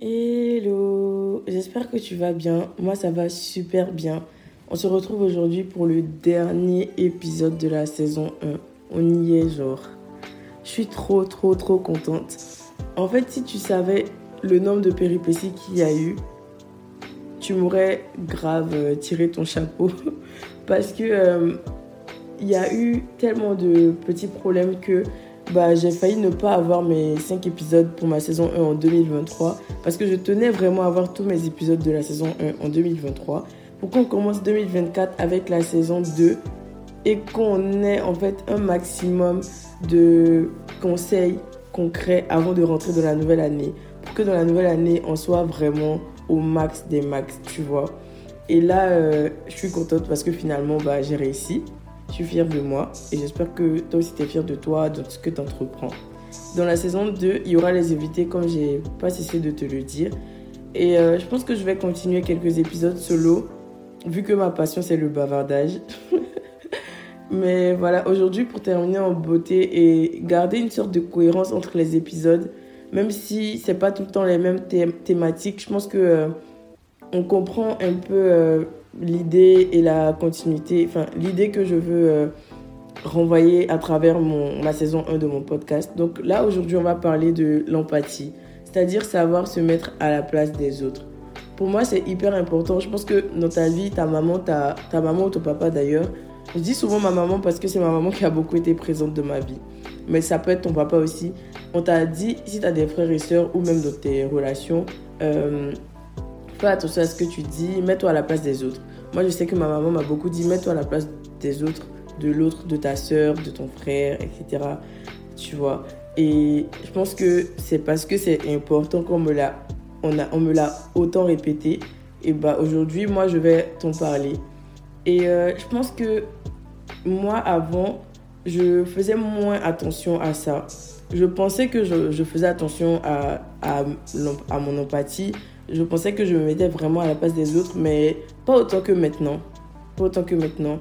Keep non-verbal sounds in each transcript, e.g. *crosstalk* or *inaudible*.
Hello, j'espère que tu vas bien. Moi, ça va super bien. On se retrouve aujourd'hui pour le dernier épisode de la saison 1. On y est, genre. Je suis trop, trop, trop contente. En fait, si tu savais le nombre de péripéties qu'il y a eu, tu m'aurais grave euh, tiré ton chapeau. *laughs* Parce que euh, il y a eu tellement de petits problèmes que bah, j'ai failli ne pas avoir mes 5 épisodes pour ma saison 1 en 2023 parce que je tenais vraiment à avoir tous mes épisodes de la saison 1 en 2023 pour qu'on commence 2024 avec la saison 2 et qu'on ait en fait un maximum de conseils concrets avant de rentrer dans la nouvelle année pour que dans la nouvelle année on soit vraiment au max des max, tu vois. Et là, euh, je suis contente parce que finalement, bah, j'ai réussi. Je suis fière de moi et j'espère que toi aussi tu es fière de toi, de ce que tu entreprends. Dans la saison 2, il y aura les invités comme j'ai pas cessé de te le dire. Et euh, je pense que je vais continuer quelques épisodes solo, vu que ma passion c'est le bavardage. *laughs* Mais voilà, aujourd'hui pour terminer en beauté et garder une sorte de cohérence entre les épisodes, même si c'est pas tout le temps les mêmes thématiques, je pense que euh, on comprend un peu euh, l'idée et la continuité, enfin l'idée que je veux euh, renvoyer à travers mon, ma saison 1 de mon podcast. Donc là, aujourd'hui, on va parler de l'empathie, c'est-à-dire savoir se mettre à la place des autres. Pour moi, c'est hyper important. Je pense que dans ta vie, ta maman, ta, ta maman ou ton papa d'ailleurs, je dis souvent ma maman parce que c'est ma maman qui a beaucoup été présente de ma vie. Mais ça peut être ton papa aussi. On t'a dit, si tu as des frères et sœurs ou même dans tes relations, euh, fais attention à ce que tu dis, mets-toi à la place des autres. Moi, je sais que ma maman m'a beaucoup dit, mets-toi à la place des autres, de l'autre, de ta soeur, de ton frère, etc. Tu vois. Et je pense que c'est parce que c'est important qu'on me l'a, on, on autant répété. Et bah aujourd'hui, moi, je vais t'en parler. Et euh, je pense que moi, avant, je faisais moins attention à ça. Je pensais que je, faisais attention à, à mon empathie, je pensais que je me mettais vraiment à la place des autres, mais pas autant que maintenant. Pas autant que maintenant.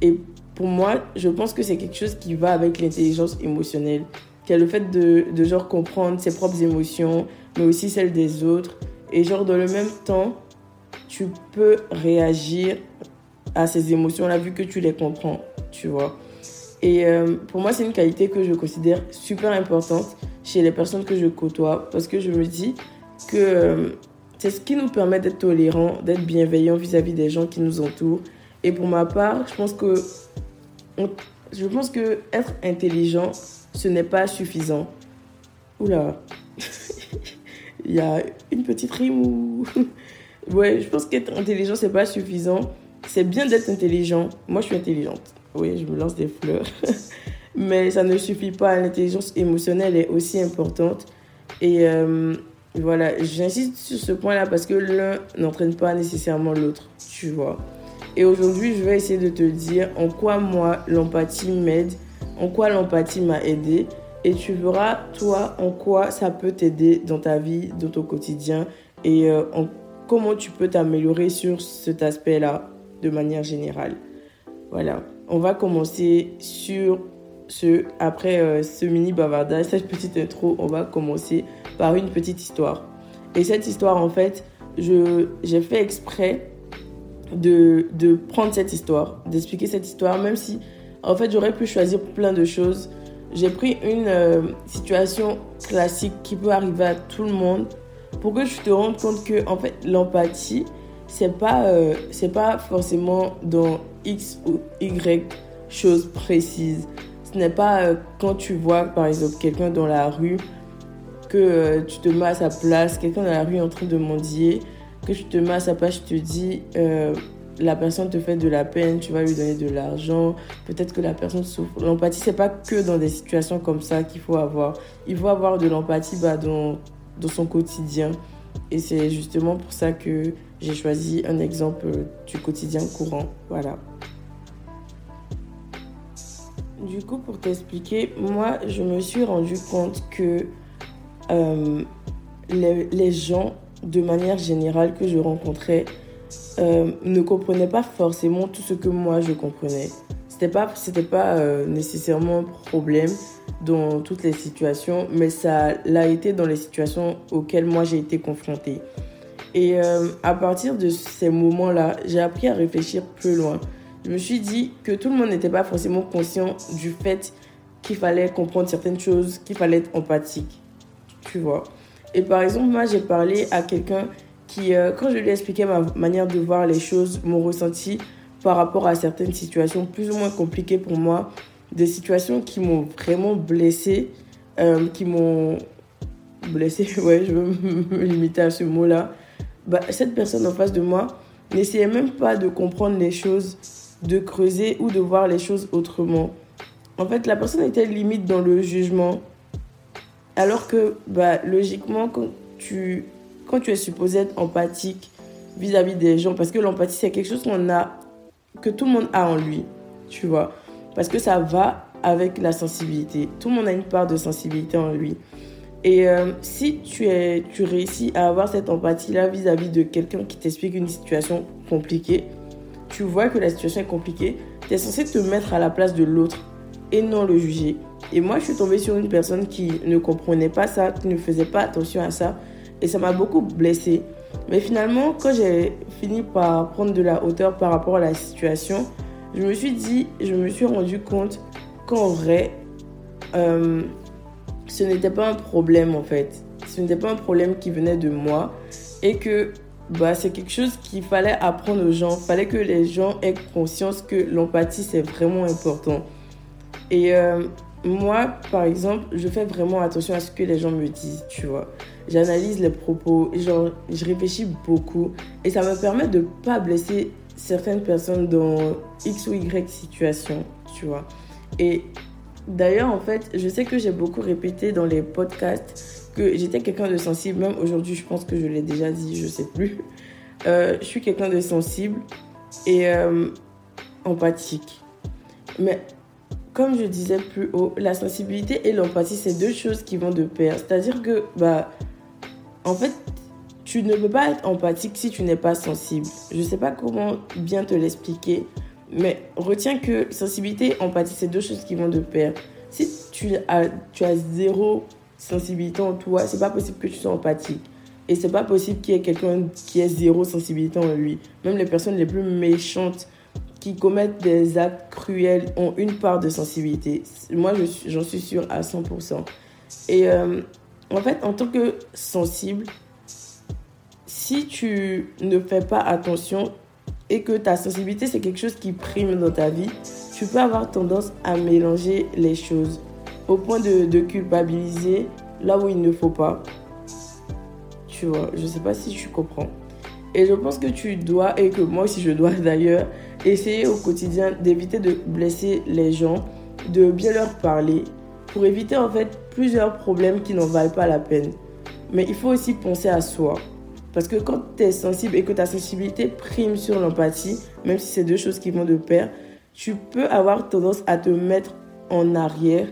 Et pour moi, je pense que c'est quelque chose qui va avec l'intelligence émotionnelle, qui est le fait de, genre comprendre ses propres émotions, mais aussi celles des autres. Et genre dans le même temps, tu peux réagir à ces émotions-là vu que tu les comprends, tu vois. Et euh, pour moi, c'est une qualité que je considère super importante chez les personnes que je côtoie parce que je me dis que euh, c'est ce qui nous permet d'être tolérants, d'être bienveillants vis-à-vis des gens qui nous entourent. Et pour ma part, je pense que, je pense que être intelligent, ce n'est pas suffisant. Oula, *laughs* il y a une petite rime ou... *laughs* ouais, je pense qu'être intelligent, c'est pas suffisant. C'est bien d'être intelligent. Moi, je suis intelligente. Oui, je me lance des fleurs. *laughs* Mais ça ne suffit pas. L'intelligence émotionnelle est aussi importante. Et euh, voilà, j'insiste sur ce point-là parce que l'un n'entraîne pas nécessairement l'autre, tu vois. Et aujourd'hui, je vais essayer de te dire en quoi moi l'empathie m'aide, en quoi l'empathie m'a aidé. Et tu verras, toi, en quoi ça peut t'aider dans ta vie, dans ton quotidien et euh, en comment tu peux t'améliorer sur cet aspect-là de manière générale. Voilà, on va commencer sur après euh, ce mini bavardage, cette petite intro, on va commencer par une petite histoire. Et cette histoire, en fait, j'ai fait exprès de, de prendre cette histoire, d'expliquer cette histoire, même si, en fait, j'aurais pu choisir plein de choses. J'ai pris une euh, situation classique qui peut arriver à tout le monde pour que tu te rendes compte que, en fait, l'empathie, c'est pas, euh, pas forcément dans X ou Y choses précises. Ce n'est pas euh, quand tu vois, par exemple, quelqu'un dans la rue que euh, tu te mets à sa place, quelqu'un dans la rue en train de mendier, que tu te mets à sa place, tu te dis, euh, la personne te fait de la peine, tu vas lui donner de l'argent, peut-être que la personne souffre. L'empathie, c'est pas que dans des situations comme ça qu'il faut avoir. Il faut avoir de l'empathie bah, dans, dans son quotidien. Et c'est justement pour ça que j'ai choisi un exemple du quotidien courant. Voilà. Du coup, pour t'expliquer, moi, je me suis rendu compte que euh, les, gens, de manière générale, que je rencontrais, euh, ne comprenaient pas forcément tout ce que moi je comprenais. c'était pas, c'était pas euh, nécessairement un problème dans toutes les situations, mais ça l'a été dans les situations auxquelles moi j'ai été confrontée. Et à partir de ces moments-là, j'ai appris à réfléchir plus loin. Je me suis dit que tout le monde n'était pas forcément conscient du fait qu'il fallait comprendre certaines choses, qu'il fallait être empathique. Tu vois. Et par exemple, moi, j'ai parlé à quelqu'un qui, euh, quand je lui ai expliqué ma manière de voir les choses, mon ressenti par rapport à certaines situations plus ou moins compliquées pour moi, des situations qui m'ont vraiment blessé, euh, qui m'ont blessé, *laughs* ouais, je veux me limiter à ce mot-là, bah, cette personne en face de moi n'essayait même pas de comprendre les choses, de creuser ou de voir les choses autrement. En fait, la personne était limite dans le jugement? Alors que, bah, logiquement, quand tu, quand tu es supposé être empathique vis-à-vis des gens, parce que l'empathie, c'est quelque chose qu'on a, que tout le monde a en lui, tu vois? Parce que ça va avec la sensibilité. Tout le monde a une part de sensibilité en lui. Et euh, si tu, es, tu réussis à avoir cette empathie-là vis-à-vis de quelqu'un qui t'explique une situation compliquée, tu vois que la situation est compliquée, tu es censé te mettre à la place de l'autre et non le juger. Et moi, je suis tombée sur une personne qui ne comprenait pas ça, qui ne faisait pas attention à ça, et ça m'a beaucoup blessée. Mais finalement, quand j'ai fini par prendre de la hauteur par rapport à la situation, je me suis dit, je me suis rendu compte qu'en vrai, euh, ce n'était pas un problème en fait. Ce n'était pas un problème qui venait de moi et que bah, c'est quelque chose qu'il fallait apprendre aux gens. Il fallait que les gens aient conscience que l'empathie c'est vraiment important. Et euh, moi, par exemple, je fais vraiment attention à ce que les gens me disent, tu vois. J'analyse les propos, genre, je réfléchis beaucoup et ça me permet de ne pas blesser certaines personnes dans X ou Y situation, tu vois. Et D'ailleurs, en fait, je sais que j'ai beaucoup répété dans les podcasts j'étais quelqu'un de sensible. Même aujourd'hui, je pense que je l'ai déjà dit, je sais plus. Euh, je suis quelqu'un de sensible et euh, empathique. Mais comme je disais plus haut, la sensibilité et l'empathie, c'est deux choses qui vont de pair. C'est-à-dire que, bah, en fait, tu ne peux pas être empathique si tu n'es pas sensible. Je sais pas comment bien te l'expliquer. Mais retiens que sensibilité et empathie, c'est deux choses qui vont de pair. Si tu as, tu as zéro sensibilité en toi, c'est pas possible que tu sois empathique. Et c'est pas possible qu'il y ait quelqu'un qui ait zéro sensibilité en lui. Même les personnes les plus méchantes qui commettent des actes cruels ont une part de sensibilité. Moi, j'en suis sûre à 100%. Et euh, en fait, en tant que sensible, si tu ne fais pas attention, et que ta sensibilité, c'est quelque chose qui prime dans ta vie, tu peux avoir tendance à mélanger les choses au point de, culpabiliser là où il ne faut pas. Tu vois, je sais pas si tu comprends. Et je pense que tu dois, et que moi aussi je dois *laughs* d'ailleurs, essayer au quotidien d'éviter de blesser les gens, de bien leur parler, pour éviter en fait plusieurs problèmes qui n'en valent pas la peine. Mais il faut aussi penser à soi. Parce que quand tu es sensible et que ta sensibilité prime sur l'empathie, même si c'est deux choses qui vont de pair, tu peux avoir tendance à te mettre en arrière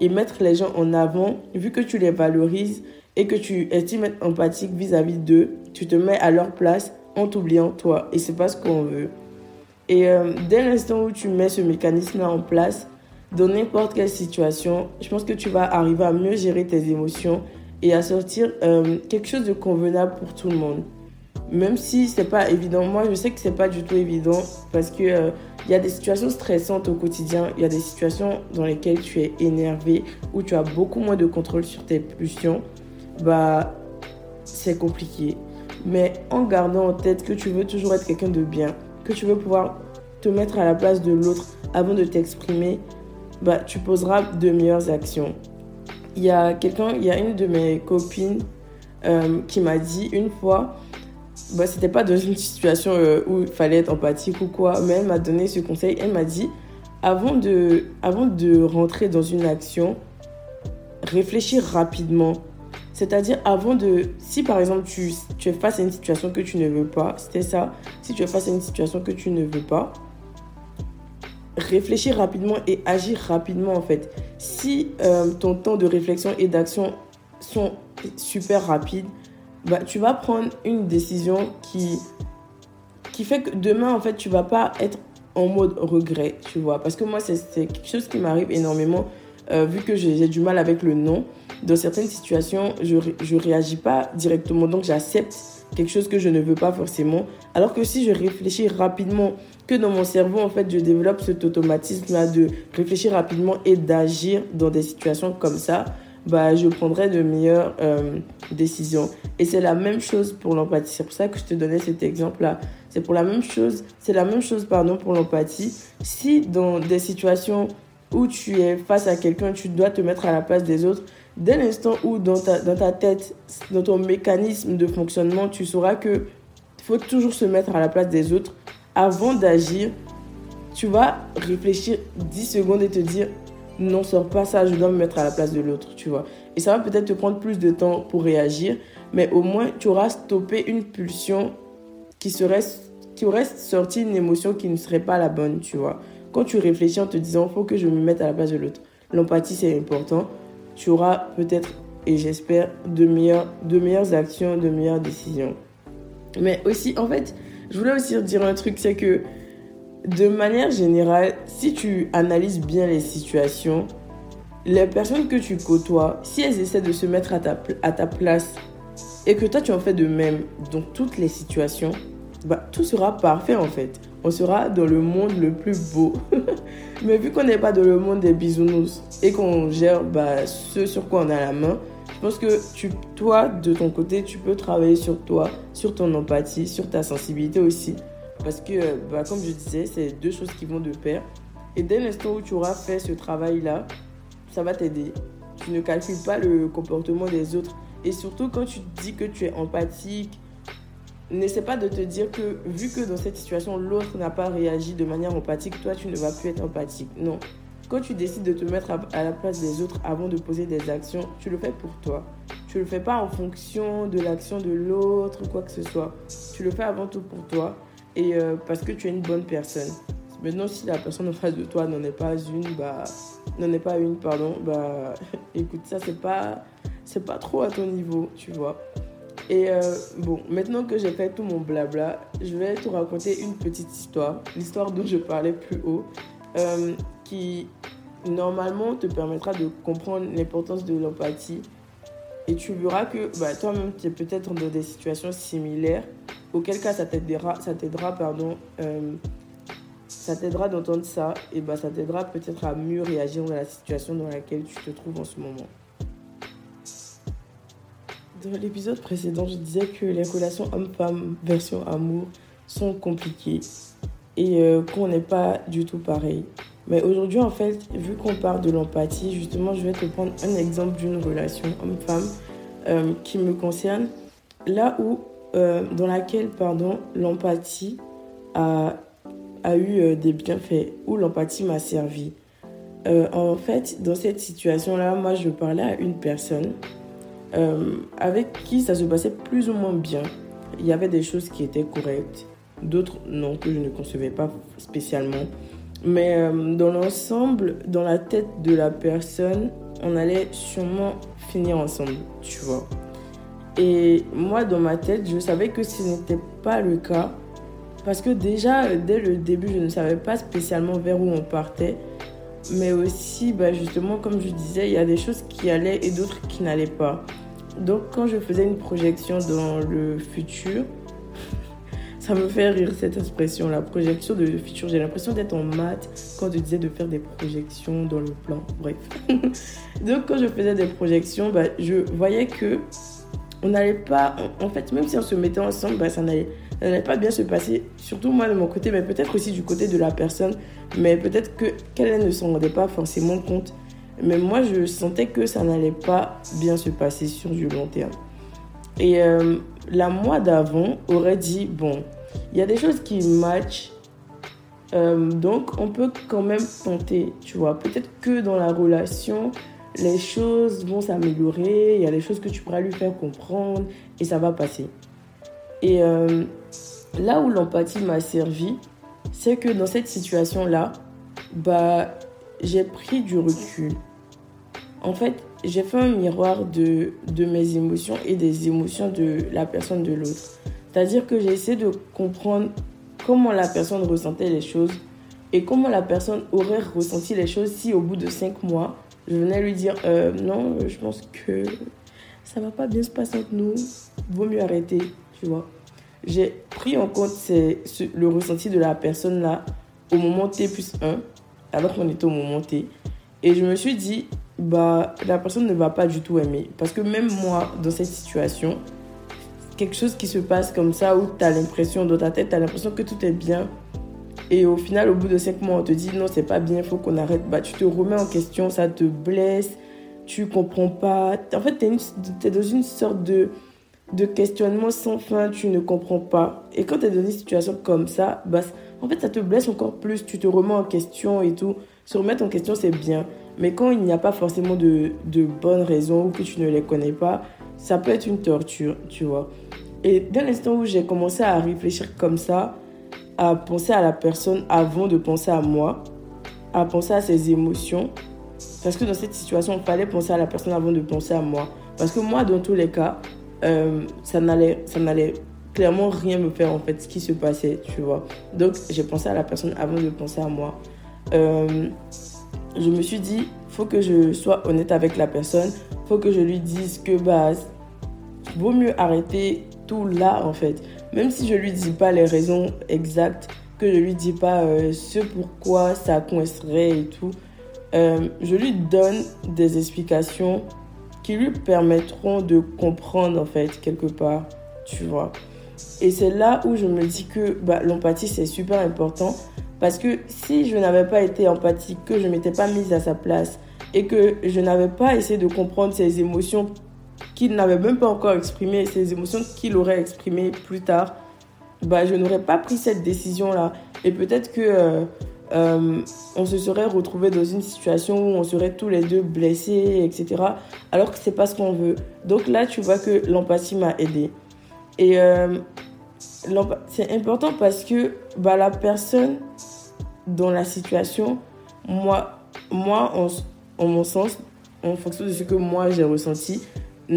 et mettre les gens en avant, vu que tu les valorises et que tu estimes être empathique vis-à-vis d'eux, tu te mets à leur place en t'oubliant toi. Et c'est pas ce qu'on veut. Et euh, dès l'instant où tu mets ce mécanisme-là en place, dans n'importe quelle situation, je pense que tu vas arriver à mieux gérer tes émotions et à sortir euh, quelque chose de convenable pour tout le monde. Même si c'est pas évident, moi je sais que c'est pas du tout évident parce que il y a des situations stressantes au quotidien, il y a des situations dans lesquelles tu es énervé, où tu as beaucoup moins de contrôle sur tes pulsions, bah c'est compliqué. Mais en gardant en tête que tu veux toujours être quelqu'un de bien, que tu veux pouvoir te mettre à la place de l'autre avant de t'exprimer, bah tu poseras de meilleures actions. Il y a quelqu'un, il y a une de mes copines euh, qui m'a dit une fois, bah, c'était pas dans une situation euh, où il fallait être empathique ou quoi, mais elle m'a donné ce conseil. Elle m'a dit, avant de, avant de rentrer dans une action, réfléchir rapidement. C'est-à-dire avant de... Si par exemple tu, tu es face à une situation que tu ne veux pas, c'était ça. Si tu es face à une situation que tu ne veux pas, réfléchir rapidement et agir rapidement en fait. Si euh, ton temps de réflexion et d'action sont super rapides, bah, tu vas prendre une décision qui, qui fait que demain en fait tu vas pas être en mode regret, tu vois. Parce que moi, c'est quelque chose qui m'arrive énormément, euh, vu que j'ai du mal avec le non. Dans certaines situations, je ne réagis pas directement, donc j'accepte quelque chose que je ne veux pas forcément. Alors que si je réfléchis rapidement, que dans mon cerveau, en fait, je développe cet automatisme-là de réfléchir rapidement et d'agir dans des situations comme ça, bah, je prendrai de meilleures euh, décisions. Et c'est la même chose pour l'empathie. C'est pour ça que je te donnais cet exemple-là. C'est pour la même chose, c'est la même chose, pardon, pour l'empathie. Si dans des situations où tu es face à quelqu'un, tu dois te mettre à la place des autres, dès l'instant où dans ta, tête, dans ton mécanisme de fonctionnement, tu sauras que faut toujours se mettre à la place des autres avant d'agir. Tu vas réfléchir 10 secondes et te dire non, sors pas ça, je dois me mettre à la place de l'autre, tu vois. Et ça va peut-être te prendre plus de temps pour réagir, mais au moins tu auras stoppé une pulsion qui serait qui aurait sorti une émotion qui ne serait pas la bonne, tu vois. Quand tu réfléchis en te disant faut que je me mette à la place de l'autre. L'empathie c'est important. Tu auras peut-être et j'espère de meilleures de meilleures actions, de meilleures décisions. Mais aussi en fait, je voulais aussi dire un truc, c'est que de manière générale, si tu analyses bien les situations, les personnes que tu côtoies, si elles essaient de se mettre à ta, place et que toi tu en fais de même dans toutes les situations, bah, tout sera parfait en fait. On sera dans le monde le plus beau. *laughs* Mais vu qu'on n'est pas dans le monde des bisounours et qu'on gère bah, ce sur quoi on a la main, je pense que tu, toi, de ton côté, tu peux travailler sur toi, sur ton empathie, sur ta sensibilité aussi. Parce que, bah, comme je disais, c'est deux choses qui vont de pair. Et dès l'instant où tu auras fait ce travail-là, ça va t'aider. Tu ne calcules pas le comportement des autres. Et surtout, quand tu dis que tu es empathique, n'essaie pas de te dire que, vu que dans cette situation, l'autre n'a pas réagi de manière empathique, toi, tu ne vas plus être empathique. Non. Quand tu décides de te mettre à, la place des autres avant de poser des actions, tu le fais pour toi. Tu le fais pas en fonction de l'action de l'autre ou quoi que ce soit. Tu le fais avant tout pour toi et euh, parce que tu es une bonne personne. Maintenant, si la personne en face de toi n'en est pas une, bah, n'en est pas une, pardon, bah, *laughs* écoute, ça c'est pas, c'est pas trop à ton niveau, tu vois. Et euh, bon, maintenant que j'ai fait tout mon blabla, je vais te raconter une petite histoire, l'histoire dont je parlais plus haut, euh, qui normalement te permettra de comprendre l'importance de l'empathie. Et tu verras que bah, toi-même, tu es peut-être dans des situations similaires auquel cas ça t'aidera, ça t'aidera, pardon, euh, ça t'aidera d'entendre ça et bah ça t'aidera peut-être à mieux réagir dans la situation dans laquelle tu te trouves en ce moment. Dans l'épisode précédent, je disais que les relations homme-femme version amour sont compliquées et euh, qu'on n'est pas du tout pareil. Mais aujourd'hui, en fait, vu qu'on parle de l'empathie, justement, je vais te prendre un exemple d'une relation homme-femme euh, qui me concerne. Là où euh, dans laquelle pardon, l'empathie a, a eu euh, des bienfaits, où l'empathie m'a servi. Euh, en fait, dans cette situation-là, moi, je parlais à une personne avec qui ça se passait plus ou moins bien. Il y avait des choses qui étaient correctes, d'autres non, que je ne concevais pas spécialement. Mais dans l'ensemble, dans la tête de la personne, on allait sûrement finir ensemble, tu vois. Et moi, dans ma tête, je savais que ce n'était pas le cas. Parce que déjà, dès le début, je ne savais pas spécialement vers où on partait. Mais aussi, bah, justement, comme je disais, il y a des choses qui allaient et d'autres qui n'allaient pas. Donc, quand je faisais une projection dans le futur, *laughs* ça me fait rire cette expression, la projection de futur. J'ai l'impression d'être en maths quand je disais de faire des projections dans le plan. Bref. *laughs* Donc, quand je faisais des projections, bah, je voyais que on n'allait pas, en fait, même si on se mettait ensemble, bah, ça n'allait pas bien se passer, surtout moi de mon côté, mais peut-être aussi du côté de la personne, mais peut-être que qu'elle ne s'en rendait pas forcément compte. Mais moi, je sentais que ça n'allait pas bien se passer sur du long terme. Et euh, la mois d'avant aurait dit, bon, il y a des choses qui matchent, euh, donc on peut quand même tenter, tu vois. Peut-être que dans la relation, les choses vont s'améliorer, il y a des choses que tu pourras lui faire comprendre et ça va passer. Et euh, là où l'empathie m'a servi, c'est que dans cette situation-là, bah, j'ai pris du recul. En fait, j'ai fait un miroir de, de mes émotions et des émotions de la personne de l'autre. C'est-à-dire que j'ai essayé de comprendre comment la personne ressentait les choses et comment la personne aurait ressenti les choses si au bout de cinq mois, je venais lui dire euh, non, je pense que ça va pas bien se passer entre nous, vaut mieux arrêter, tu vois. J'ai pris en compte le ressenti de la personne là au moment T plus 1, alors qu'on était au moment T. Et je me suis dit, bah, la personne ne va pas du tout aimer. Parce que même moi, dans cette situation, quelque chose qui se passe comme ça, où tu as l'impression, dans ta tête, tu as l'impression que tout est bien. Et au final, au bout de 5 mois, on te dit, non, c'est pas bien, il faut qu'on arrête. Bah, tu te remets en question, ça te blesse, tu comprends pas. En fait, tu es, dans une sorte de, de questionnement sans fin, tu ne comprends pas. Et quand tu es dans une situation comme ça, bah, en fait, ça te blesse encore plus, tu te remets en question et tout. Se remettre en question, c'est bien. Mais quand il n'y a pas forcément de, de, bonnes raisons ou que tu ne les connais pas, ça peut être une torture, tu vois. Et dès l'instant où j'ai commencé à réfléchir comme ça, à penser à la personne avant de penser à moi, à penser à ses émotions, parce que dans cette situation, il fallait penser à la personne avant de penser à moi. Parce que moi, dans tous les cas, euh, ça n'allait clairement rien me faire en fait ce qui se passait, tu vois. Donc j'ai pensé à la personne avant de penser à moi. Euh, je me suis dit, faut que je sois honnête avec la personne, faut que je lui dise que bah, vaut mieux arrêter tout là en fait. Même si je lui dis pas les raisons exactes, que je lui dis pas euh, ce pourquoi ça coincerait et tout, euh, je lui donne des explications qui lui permettront de comprendre en fait quelque part, tu vois. Et c'est là où je me dis que bah, l'empathie c'est super important parce que si je n'avais pas été empathique, que je m'étais pas mise à sa place et que je n'avais pas essayé de comprendre ses émotions qu'il n'avait même pas encore exprimées, ses émotions qu'il aurait exprimées plus tard, bah, je n'aurais pas pris cette décision-là. Et peut-être que euh, euh, on se serait retrouvé dans une situation où on serait tous les deux blessés, etc. Alors que c'est pas ce qu'on veut. Donc là, tu vois que l'empathie m'a aidé. Et euh, c'est important parce que bah, la personne dans la situation, moi, moi en, mon sens, en fonction de ce que moi j'ai ressenti,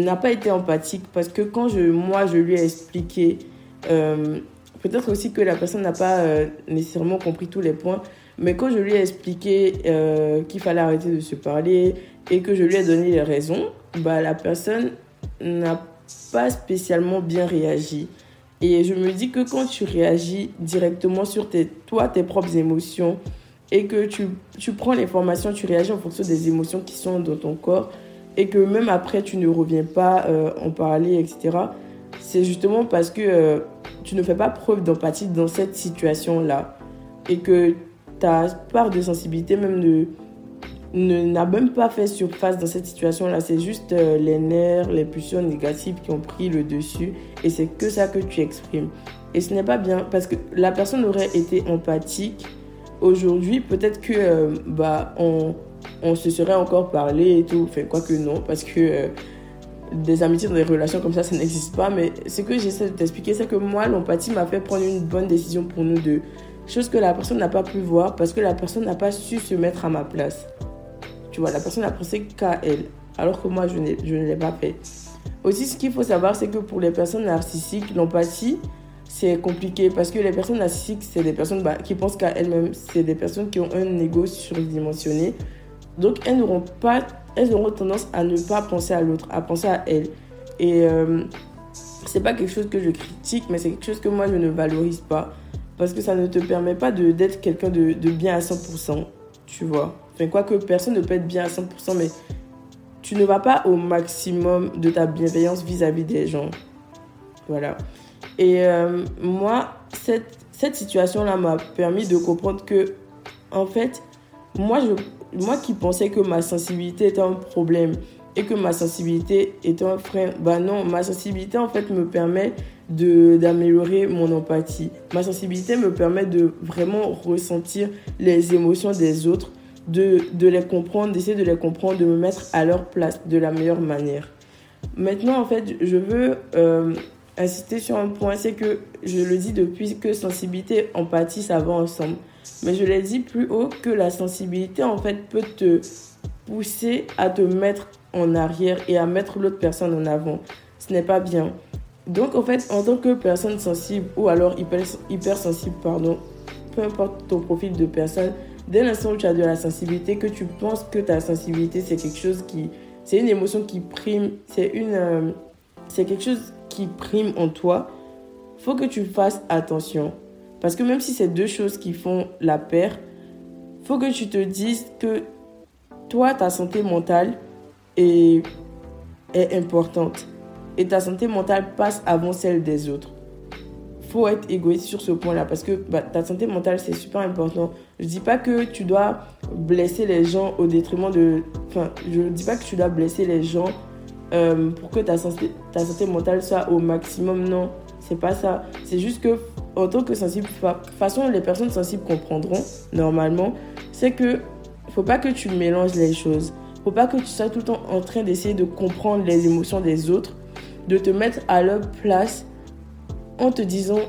n'a pas été empathique parce que quand je, moi je lui ai expliqué, euh, peut-être aussi que la personne n'a pas euh, nécessairement compris tous les points, mais quand je lui ai expliqué euh, qu'il fallait arrêter de se parler et que je lui ai donné les raisons, bah, la personne n'a pas spécialement bien réagi. Et je me dis que quand tu réagis directement sur tes, toi, tes propres émotions, et que tu, tu prends l'information, tu réagis en fonction des émotions qui sont dans ton corps, et que même après tu ne reviens pas euh, en parler, etc., c'est justement parce que euh, tu ne fais pas preuve d'empathie dans cette situation-là, et que ta part de sensibilité même de n'a même pas fait surface dans cette situation-là. C'est juste euh, les nerfs, les pulsions négatives qui ont pris le dessus. Et c'est que ça que tu exprimes. Et ce n'est pas bien parce que la personne aurait été empathique. Aujourd'hui, peut-être que bah, on, on, se serait encore parlé et tout. Enfin, quoi que non, parce que euh, des amitiés dans des relations comme ça, ça n'existe pas. Mais ce que j'essaie de t'expliquer, c'est que moi, l'empathie m'a fait prendre une bonne décision pour nous deux. Chose que la personne n'a pas pu voir parce que la personne n'a pas su se mettre à ma place. Tu vois, la personne a pensé qu'à elle, alors que moi, je, je ne l'ai pas fait. Aussi, ce qu'il faut savoir, c'est que pour les personnes narcissiques, l'empathie, c'est compliqué parce que les personnes narcissiques, c'est des personnes bah, qui pensent qu'à elles-mêmes. C'est des personnes qui ont un ego surdimensionné. Donc, elles n'auront pas, elles auront tendance à ne pas penser à l'autre, à penser à elles. Et euh, c'est pas quelque chose que je critique, mais c'est quelque chose que moi, je ne valorise pas. Parce que ça ne te permet pas d'être quelqu'un de, de bien à 100%, tu vois. Enfin, quoique personne ne peut être bien à 100%, mais tu ne vas pas au maximum de ta bienveillance vis-à-vis des gens. Voilà. Et euh, moi, cette, cette situation-là m'a permis de comprendre que, en fait, moi, je, moi qui pensais que ma sensibilité était un problème et que ma sensibilité était un frein, bah non, ma sensibilité, en fait, me permet d'améliorer mon empathie. Ma sensibilité me permet de vraiment ressentir les émotions des autres de, de les comprendre, d'essayer de les comprendre, de me mettre à leur place de la meilleure manière. Maintenant, en fait, je veux euh, insister sur un point, c'est que je le dis depuis que sensibilité, empathie, ça va ensemble. Mais je l'ai dit plus haut que la sensibilité, en fait, peut te pousser à te mettre en arrière et à mettre l'autre personne en avant. Ce n'est pas bien. Donc, en fait, en tant que personne sensible ou alors hyper, hypersensible, pardon, peu importe ton profil de personne, dès l'instant où tu as de la sensibilité, que tu penses que ta sensibilité c'est quelque chose qui, c'est une émotion qui prime, c'est une, euh, c'est quelque chose qui prime en toi, faut que tu fasses attention. Parce que même si c'est deux choses qui font la paire, faut que tu te dises que toi, ta santé mentale est, importante. Et ta santé mentale passe avant celle des autres. Faut être égoïste sur ce point-là parce que bah, ta santé mentale, c'est super important. Je dis pas que tu dois blesser les gens au détriment de... Enfin, je dis pas que tu dois blesser les gens euh, pour que ta santé, ta santé mentale soit au maximum. Non, c'est pas ça. C'est juste que en tant que sensible, façon, les personnes sensibles comprendront normalement, c'est que faut pas que tu mélanges les choses. Faut pas que tu sois tout le temps en train d'essayer de comprendre les émotions des autres, de te mettre à leur place en te disant,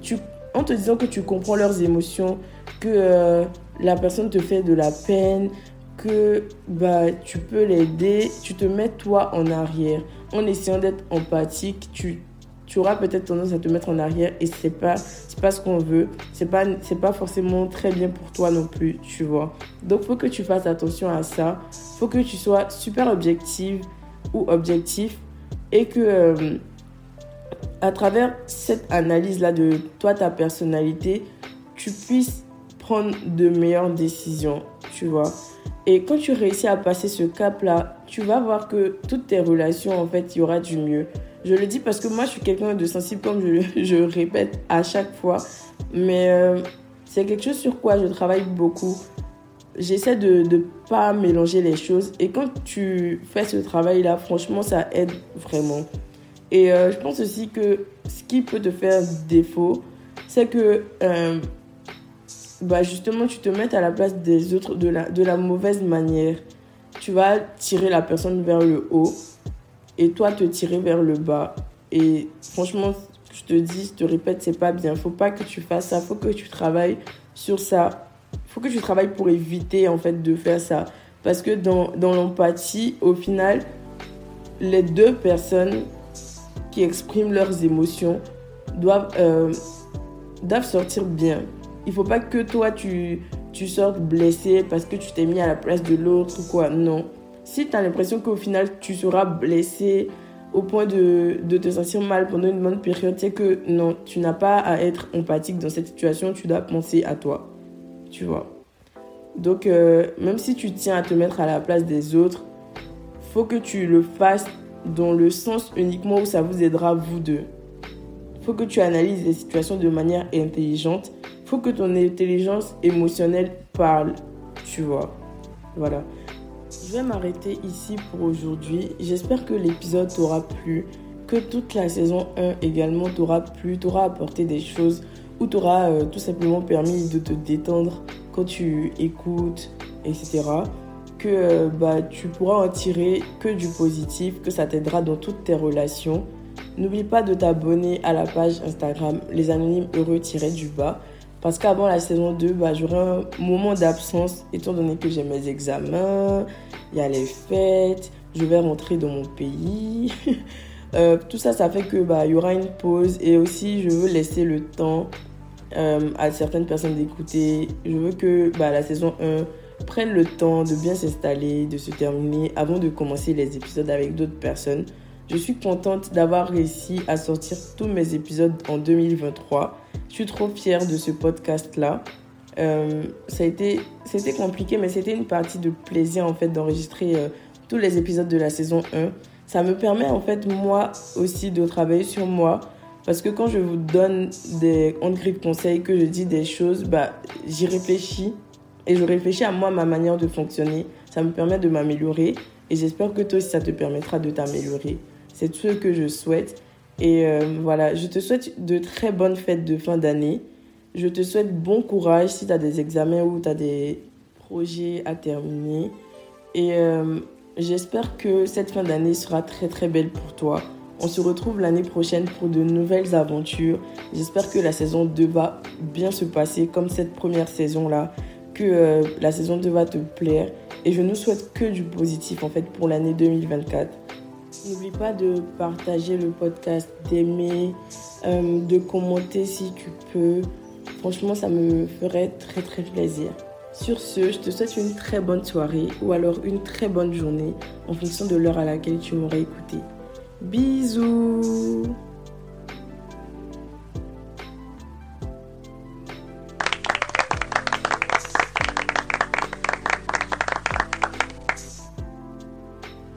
tu, en te disant que tu comprends leurs émotions, que euh, la personne te fait de la peine, que bah, tu peux l'aider, tu te mets toi en arrière. En essayant d'être empathique, tu tu auras peut-être tendance à te mettre en arrière et c'est pas c'est pas ce qu'on veut. C'est pas c'est pas forcément très bien pour toi non plus tu vois. Donc faut que tu fasses attention à ça. Faut que tu sois super objective ou objectif et que euh, à travers cette analyse là de toi ta personnalité tu puisses prendre de meilleures décisions tu vois. Et quand tu réussis à passer ce cap là tu vas voir que toutes tes relations en fait il y aura du mieux je le dis parce que moi, je suis quelqu'un de sensible, comme je, *laughs* je répète à chaque fois. Mais euh, c'est quelque chose sur quoi je travaille beaucoup. J'essaie de ne pas mélanger les choses. Et quand tu fais ce travail-là, franchement, ça aide vraiment. Et euh, je pense aussi que ce qui peut te faire défaut, c'est que euh, bah justement, tu te mets à la place des autres de la, de la mauvaise manière. Tu vas tirer la personne vers le haut et toi te tirer vers le bas. Et franchement, je te dis, je te répète, c'est pas bien. Faut pas que tu fasses ça. Faut que tu travailles sur ça. Faut que tu travailles pour éviter en fait de faire ça. Parce que dans, dans l'empathie, au final, les deux personnes qui expriment leurs émotions doivent, euh, doivent sortir bien. Il faut pas que toi tu, tu sortes blessé parce que tu t'es mis à la place de l'autre ou quoi. Non si tu as l'impression qu'au final tu seras blessé au point de, de, te sentir mal pendant une bonne période, c'est que non, tu n'as pas à être empathique dans cette situation, tu dois penser à toi. Tu vois. Donc, euh, même si tu tiens à te mettre à la place des autres, faut que tu le fasses dans le sens uniquement où ça vous aidera vous deux. Faut que tu analyses les situations de manière intelligente. Faut que ton intelligence émotionnelle parle. Tu vois. Voilà. Je vais m'arrêter ici pour aujourd'hui. J'espère que l'épisode t'aura plu, que toute la saison 1 également t'aura plu, t'aura apporté des choses ou t'aura euh, tout simplement permis de te détendre quand tu écoutes, etc. Que euh, bah, tu pourras en tirer que du positif, que ça t'aidera dans toutes tes relations. N'oublie pas de t'abonner à la page Instagram Les Anonymes Heureux-du bas parce qu'avant la saison 2, bah, j'aurai un moment d'absence, étant donné que j'ai mes examens, il y a les fêtes, je vais rentrer dans mon pays. *laughs* Euh, tout ça, ça fait que bah, y aura une pause. Et aussi, je veux laisser le temps euh, à certaines personnes d'écouter. Je veux que bah, la saison 1 prenne le temps de bien s'installer, de se terminer avant de commencer les épisodes avec d'autres personnes. Je suis contente d'avoir réussi à sortir tous mes épisodes en 2023. Je suis trop fière de ce podcast-là. Euh, c'était compliqué, mais c'était une partie de plaisir en fait d'enregistrer euh, tous les épisodes de la saison 1. Ça me permet en fait moi aussi de travailler sur moi. Parce que quand je vous donne des on conseils, que je dis des choses, bah, j'y réfléchis. Et je réfléchis à moi, ma manière de fonctionner. Ça me permet de m'améliorer. Et j'espère que toi aussi, ça te permettra de t'améliorer. C'est tout ce que je souhaite. Et euh, voilà, je te souhaite de très bonnes fêtes de fin d'année. Je te souhaite bon courage si tu as des examens ou tu as des projets à terminer. Et euh, j'espère que cette fin d'année sera très très belle pour toi. On se retrouve l'année prochaine pour de nouvelles aventures. J'espère que la saison 2 va bien se passer comme cette première saison-là, que euh, la saison 2 va te plaire. Et je nous souhaite que du positif en fait pour l'année 2024. N'oublie pas de partager le podcast, d'aimer, euh, de commenter si tu peux. Franchement, ça me ferait très très plaisir. Sur ce, je te souhaite une très bonne soirée ou alors une très bonne journée en fonction de l'heure à laquelle tu m'aurais écouté. Bisous